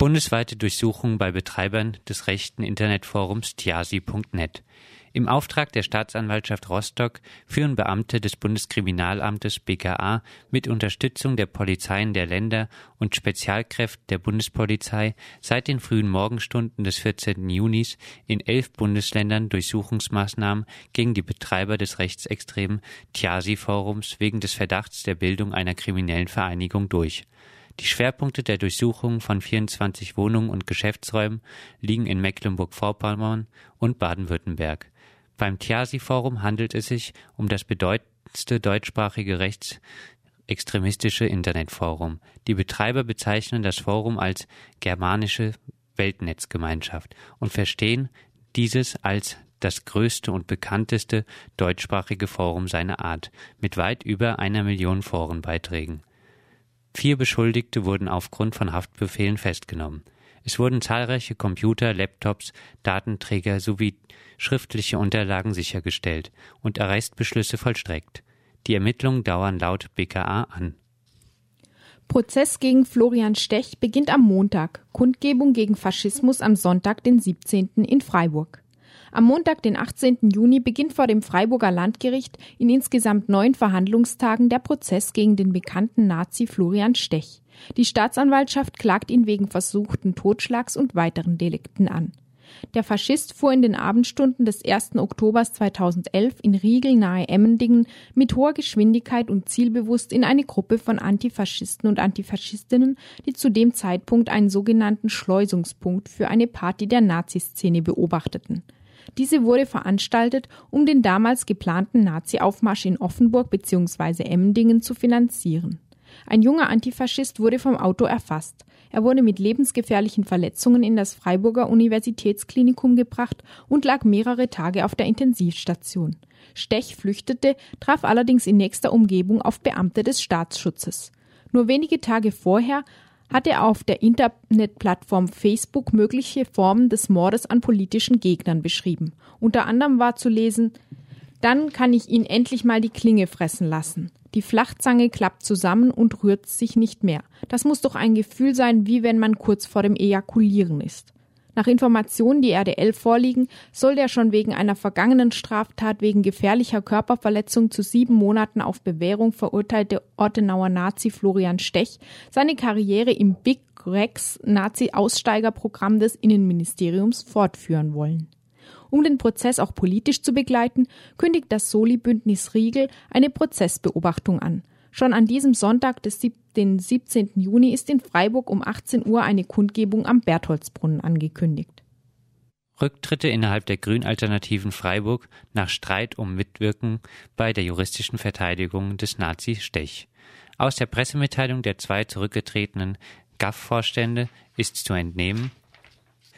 Bundesweite Durchsuchung bei Betreibern des rechten Internetforums tiasi.net. Im Auftrag der Staatsanwaltschaft Rostock führen Beamte des Bundeskriminalamtes BKA mit Unterstützung der Polizeien der Länder und Spezialkräfte der Bundespolizei seit den frühen Morgenstunden des 14. Junis in elf Bundesländern Durchsuchungsmaßnahmen gegen die Betreiber des rechtsextremen Tiasi-Forums wegen des Verdachts der Bildung einer kriminellen Vereinigung durch. Die Schwerpunkte der Durchsuchung von 24 Wohnungen und Geschäftsräumen liegen in Mecklenburg-Vorpommern und Baden-Württemberg. Beim Tiasi-Forum handelt es sich um das bedeutendste deutschsprachige rechtsextremistische Internetforum. Die Betreiber bezeichnen das Forum als germanische Weltnetzgemeinschaft und verstehen dieses als das größte und bekannteste deutschsprachige Forum seiner Art mit weit über einer Million Forenbeiträgen. Vier Beschuldigte wurden aufgrund von Haftbefehlen festgenommen. Es wurden zahlreiche Computer, Laptops, Datenträger sowie schriftliche Unterlagen sichergestellt und Arrestbeschlüsse vollstreckt. Die Ermittlungen dauern laut BKA an. Prozess gegen Florian Stech beginnt am Montag, Kundgebung gegen Faschismus am Sonntag, den 17. in Freiburg. Am Montag, den 18. Juni, beginnt vor dem Freiburger Landgericht in insgesamt neun Verhandlungstagen der Prozess gegen den bekannten Nazi Florian Stech. Die Staatsanwaltschaft klagt ihn wegen versuchten Totschlags und weiteren Delikten an. Der Faschist fuhr in den Abendstunden des 1. Oktobers 2011 in Riegel nahe Emmendingen mit hoher Geschwindigkeit und zielbewusst in eine Gruppe von Antifaschisten und Antifaschistinnen, die zu dem Zeitpunkt einen sogenannten Schleusungspunkt für eine Party der Naziszene beobachteten. Diese wurde veranstaltet, um den damals geplanten Nazi-Aufmarsch in Offenburg bzw. Emmendingen zu finanzieren. Ein junger Antifaschist wurde vom Auto erfasst. Er wurde mit lebensgefährlichen Verletzungen in das Freiburger Universitätsklinikum gebracht und lag mehrere Tage auf der Intensivstation. Stech flüchtete, traf allerdings in nächster Umgebung auf Beamte des Staatsschutzes. Nur wenige Tage vorher hat er auf der Internetplattform Facebook mögliche Formen des Mordes an politischen Gegnern beschrieben. Unter anderem war zu lesen, dann kann ich ihn endlich mal die Klinge fressen lassen. Die Flachzange klappt zusammen und rührt sich nicht mehr. Das muss doch ein Gefühl sein, wie wenn man kurz vor dem Ejakulieren ist. Nach Informationen, die RDL vorliegen, soll der schon wegen einer vergangenen Straftat wegen gefährlicher Körperverletzung zu sieben Monaten auf Bewährung verurteilte Ortenauer Nazi Florian Stech seine Karriere im Big Rex Nazi-Aussteigerprogramm des Innenministeriums fortführen wollen. Um den Prozess auch politisch zu begleiten, kündigt das Soli-Bündnis Riegel eine Prozessbeobachtung an. Schon an diesem Sonntag, den 17. Juni, ist in Freiburg um 18 Uhr eine Kundgebung am Bertholdsbrunnen angekündigt. Rücktritte innerhalb der Grünalternativen Freiburg nach Streit um Mitwirken bei der juristischen Verteidigung des Nazi Stech. Aus der Pressemitteilung der zwei zurückgetretenen GAF-Vorstände ist zu entnehmen,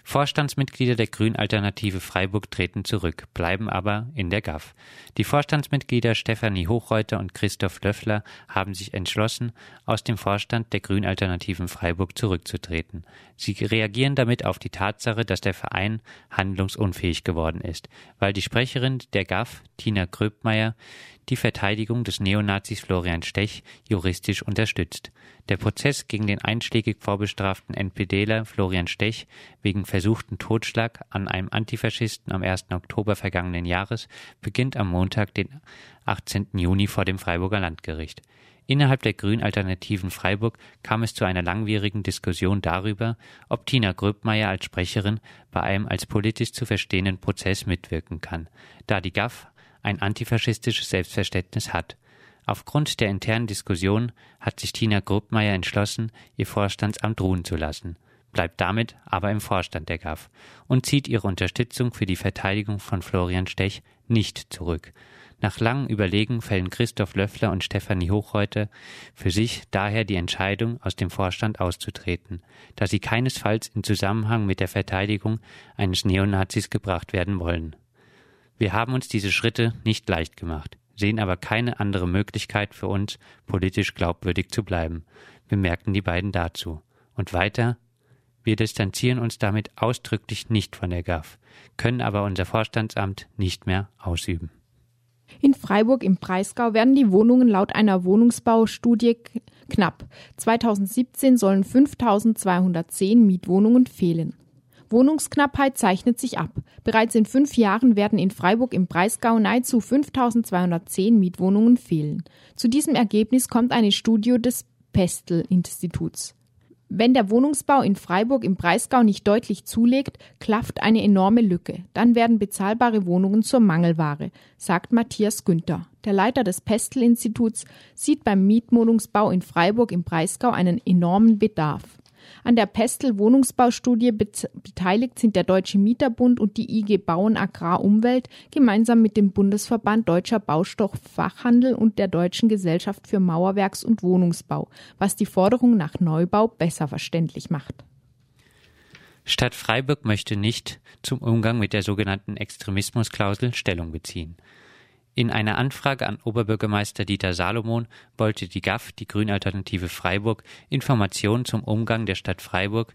Vorstandsmitglieder der Grünalternative Freiburg treten zurück, bleiben aber in der GAF. Die Vorstandsmitglieder Stefanie Hochreuter und Christoph Löffler haben sich entschlossen, aus dem Vorstand der Grünalternativen Freiburg zurückzutreten. Sie reagieren damit auf die Tatsache, dass der Verein handlungsunfähig geworden ist, weil die Sprecherin der GAF, Tina Gröbmeier, die Verteidigung des Neonazis Florian Stech juristisch unterstützt. Der Prozess gegen den einschlägig vorbestraften NPDler Florian Stech wegen versuchten Totschlag an einem Antifaschisten am 1. Oktober vergangenen Jahres beginnt am Montag, den 18. Juni vor dem Freiburger Landgericht. Innerhalb der Grünalternativen Freiburg kam es zu einer langwierigen Diskussion darüber, ob Tina Gröbmeier als Sprecherin bei einem als politisch zu verstehenden Prozess mitwirken kann, da die GAF ein antifaschistisches Selbstverständnis hat. Aufgrund der internen Diskussion hat sich Tina Grobmeier entschlossen, ihr Vorstandsamt ruhen zu lassen, bleibt damit aber im Vorstand der GAF und zieht ihre Unterstützung für die Verteidigung von Florian Stech nicht zurück. Nach langem Überlegen fällen Christoph Löffler und Stefanie Hochreuter für sich daher die Entscheidung, aus dem Vorstand auszutreten, da sie keinesfalls in Zusammenhang mit der Verteidigung eines Neonazis gebracht werden wollen. Wir haben uns diese Schritte nicht leicht gemacht, sehen aber keine andere Möglichkeit für uns, politisch glaubwürdig zu bleiben, bemerkten die beiden dazu. Und weiter, wir distanzieren uns damit ausdrücklich nicht von der GAF, können aber unser Vorstandsamt nicht mehr ausüben. In Freiburg im Breisgau werden die Wohnungen laut einer Wohnungsbaustudie knapp. 2017 sollen 5210 Mietwohnungen fehlen. Wohnungsknappheit zeichnet sich ab. Bereits in fünf Jahren werden in Freiburg im Breisgau nahezu 5210 Mietwohnungen fehlen. Zu diesem Ergebnis kommt eine Studie des Pestel-Instituts. Wenn der Wohnungsbau in Freiburg im Breisgau nicht deutlich zulegt, klafft eine enorme Lücke. Dann werden bezahlbare Wohnungen zur Mangelware, sagt Matthias Günther. Der Leiter des Pestel-Instituts sieht beim Mietwohnungsbau in Freiburg im Breisgau einen enormen Bedarf. An der Pestel Wohnungsbaustudie beteiligt sind der Deutsche Mieterbund und die IG Bauen Agrar Umwelt gemeinsam mit dem Bundesverband Deutscher Baustoffachhandel und der Deutschen Gesellschaft für Mauerwerks- und Wohnungsbau, was die Forderung nach Neubau besser verständlich macht. Stadt Freiburg möchte nicht zum Umgang mit der sogenannten Extremismusklausel Stellung beziehen. In einer Anfrage an Oberbürgermeister Dieter Salomon wollte die GAF, die Grünalternative Freiburg, Informationen zum Umgang der Stadt Freiburg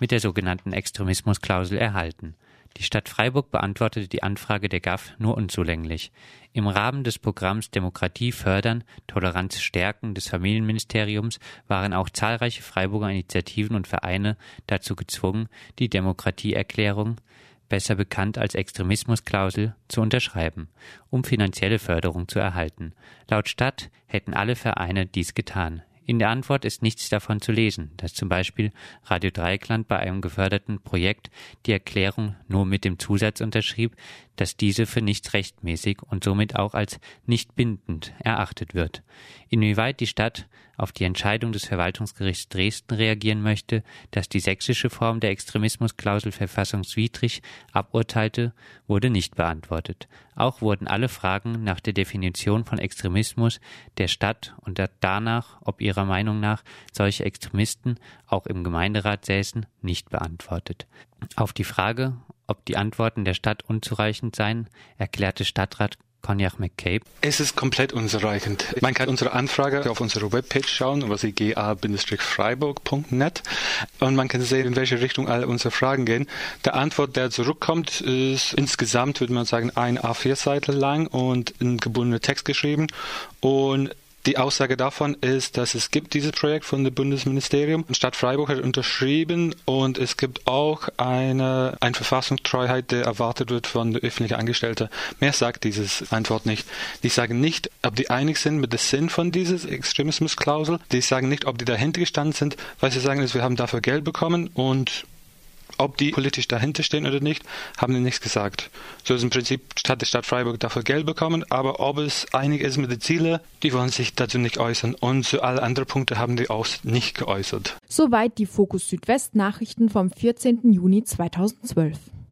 mit der sogenannten Extremismusklausel erhalten. Die Stadt Freiburg beantwortete die Anfrage der GAF nur unzulänglich. Im Rahmen des Programms Demokratie fördern, Toleranz stärken des Familienministeriums waren auch zahlreiche Freiburger Initiativen und Vereine dazu gezwungen, die Demokratieerklärung besser bekannt als Extremismusklausel, zu unterschreiben, um finanzielle Förderung zu erhalten. Laut Stadt hätten alle Vereine dies getan. In der Antwort ist nichts davon zu lesen, dass zum Beispiel Radio Dreikland bei einem geförderten Projekt die Erklärung nur mit dem Zusatz unterschrieb, dass diese für nicht rechtmäßig und somit auch als nicht bindend erachtet wird. Inwieweit die Stadt auf die Entscheidung des Verwaltungsgerichts Dresden reagieren möchte, dass die sächsische Form der Extremismusklausel verfassungswidrig aburteilte, wurde nicht beantwortet. Auch wurden alle Fragen nach der Definition von Extremismus der Stadt und danach, ob ihrer Meinung nach solche Extremisten auch im Gemeinderat säßen, nicht beantwortet. Auf die Frage, ob die Antworten der Stadt unzureichend seien, erklärte Stadtrat Cognac McCabe. Es ist komplett unzureichend. Man kann unsere Anfrage auf unserer Webpage schauen, über ga-freiburg.net und man kann sehen, in welche Richtung alle unsere Fragen gehen. Der Antwort, der zurückkommt, ist insgesamt, würde man sagen, ein A4-Seite lang und ein gebundener Text geschrieben und die Aussage davon ist, dass es gibt dieses Projekt von dem Bundesministerium. Stadt Freiburg hat unterschrieben und es gibt auch eine, eine Verfassungstreuheit, die erwartet wird von öffentlichen Angestellten. Mehr sagt dieses Antwort nicht. Die sagen nicht, ob die einig sind mit dem Sinn von dieser Extremismusklausel. Die sagen nicht, ob die dahinter gestanden sind. Was sie sagen ist, wir haben dafür Geld bekommen und ob die politisch dahinter stehen oder nicht, haben die nichts gesagt. So ist im Prinzip hat die Stadt Freiburg dafür Geld bekommen, aber ob es einig ist mit den Zielen, die wollen sich dazu nicht äußern. Und zu alle anderen Punkte haben die auch nicht geäußert. Soweit die Fokus Südwest Nachrichten vom 14. Juni 2012.